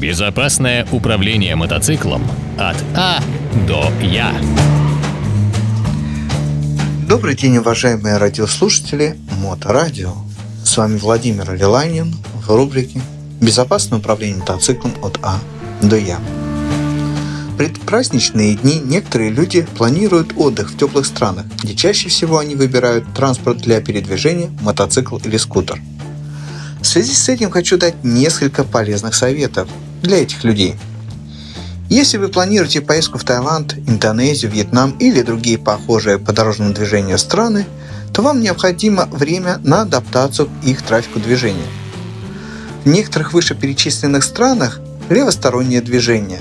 Безопасное управление мотоциклом от А до Я. Добрый день, уважаемые радиослушатели Моторадио. С вами Владимир Лиланин в рубрике «Безопасное управление мотоциклом от А до Я». предпраздничные дни некоторые люди планируют отдых в теплых странах, где чаще всего они выбирают транспорт для передвижения, мотоцикл или скутер. В связи с этим хочу дать несколько полезных советов для этих людей. Если вы планируете поездку в Таиланд, Индонезию, Вьетнам или другие похожие по дорожному движению страны, то вам необходимо время на адаптацию к их трафику движения. В некоторых вышеперечисленных странах левостороннее движение.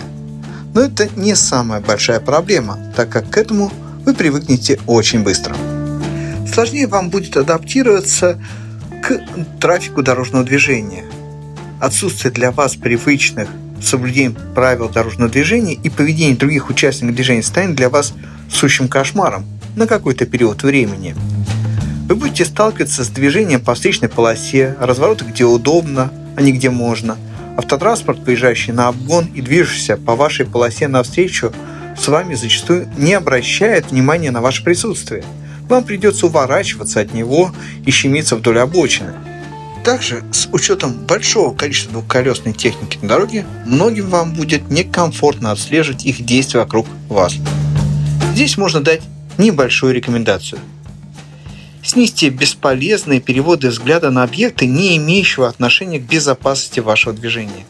Но это не самая большая проблема, так как к этому вы привыкнете очень быстро. Сложнее вам будет адаптироваться к трафику дорожного движения. Отсутствие для вас привычных соблюдений правил дорожного движения и поведение других участников движения станет для вас сущим кошмаром на какой-то период времени. Вы будете сталкиваться с движением по встречной полосе, развороты где удобно, а не где можно, автотранспорт, выезжающий на обгон и движущийся по вашей полосе навстречу, с вами зачастую не обращает внимания на ваше присутствие – вам придется уворачиваться от него и щемиться вдоль обочины. Также, с учетом большого количества двухколесной техники на дороге, многим вам будет некомфортно отслеживать их действия вокруг вас. Здесь можно дать небольшую рекомендацию. Снизьте бесполезные переводы взгляда на объекты, не имеющего отношения к безопасности вашего движения.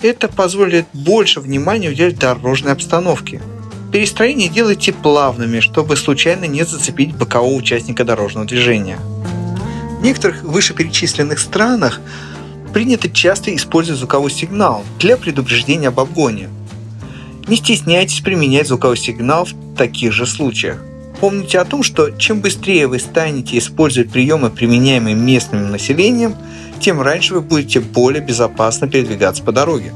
Это позволит больше внимания уделять дорожной обстановке – Перестроение делайте плавными, чтобы случайно не зацепить бокового участника дорожного движения. В некоторых вышеперечисленных странах принято часто использовать звуковой сигнал для предупреждения об обгоне. Не стесняйтесь применять звуковой сигнал в таких же случаях. Помните о том, что чем быстрее вы станете использовать приемы, применяемые местным населением, тем раньше вы будете более безопасно передвигаться по дороге.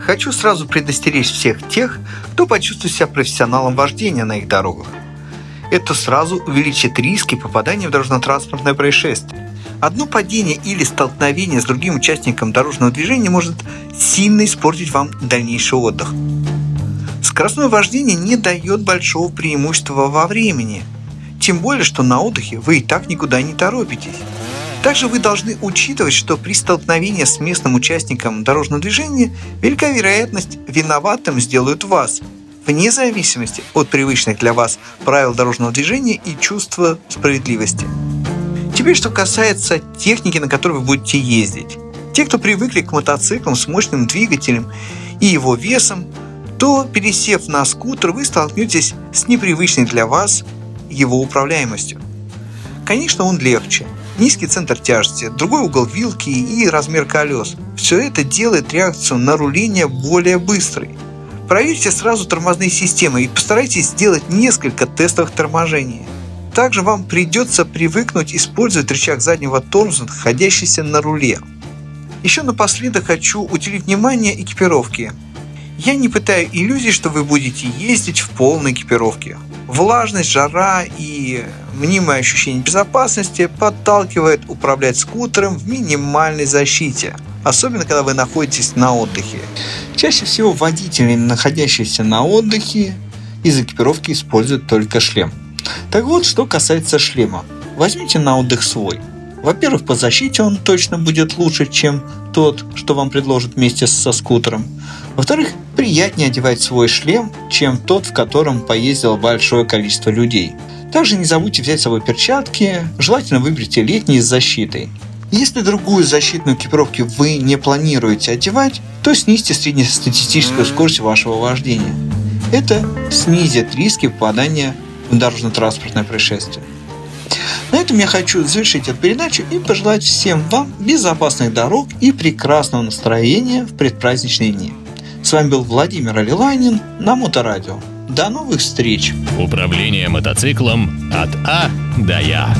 Хочу сразу предостеречь всех тех, кто почувствует себя профессионалом вождения на их дорогах. Это сразу увеличит риски попадания в дорожно-транспортное происшествие. Одно падение или столкновение с другим участником дорожного движения может сильно испортить вам дальнейший отдых. Скоростное вождение не дает большого преимущества во времени, тем более, что на отдыхе вы и так никуда не торопитесь. Также вы должны учитывать, что при столкновении с местным участником дорожного движения велика вероятность виноватым сделают вас, вне зависимости от привычных для вас правил дорожного движения и чувства справедливости. Теперь, что касается техники, на которой вы будете ездить. Те, кто привыкли к мотоциклам с мощным двигателем и его весом, то, пересев на скутер, вы столкнетесь с непривычной для вас его управляемостью. Конечно, он легче – низкий центр тяжести, другой угол вилки и размер колес. Все это делает реакцию на руление более быстрой. Проверьте сразу тормозные системы и постарайтесь сделать несколько тестовых торможений. Также вам придется привыкнуть использовать рычаг заднего тормоза, находящийся на руле. Еще напоследок хочу уделить внимание экипировке. Я не пытаю иллюзий, что вы будете ездить в полной экипировке. Влажность, жара и мнимое ощущение безопасности подталкивает управлять скутером в минимальной защите, особенно когда вы находитесь на отдыхе. Чаще всего водители, находящиеся на отдыхе, из экипировки используют только шлем. Так вот, что касается шлема. Возьмите на отдых свой. Во-первых, по защите он точно будет лучше, чем тот, что вам предложат вместе со скутером. Во-вторых, приятнее одевать свой шлем, чем тот, в котором поездило большое количество людей. Также не забудьте взять с собой перчатки, желательно выберите летние с защитой. Если другую защитную экипировку вы не планируете одевать, то снизьте среднестатистическую скорость вашего вождения. Это снизит риски попадания в дорожно-транспортное происшествие. На этом я хочу завершить эту передачу и пожелать всем вам безопасных дорог и прекрасного настроения в предпраздничные дни. С вами был Владимир Алиланин на Моторадио. До новых встреч! Управление мотоциклом от А до Я.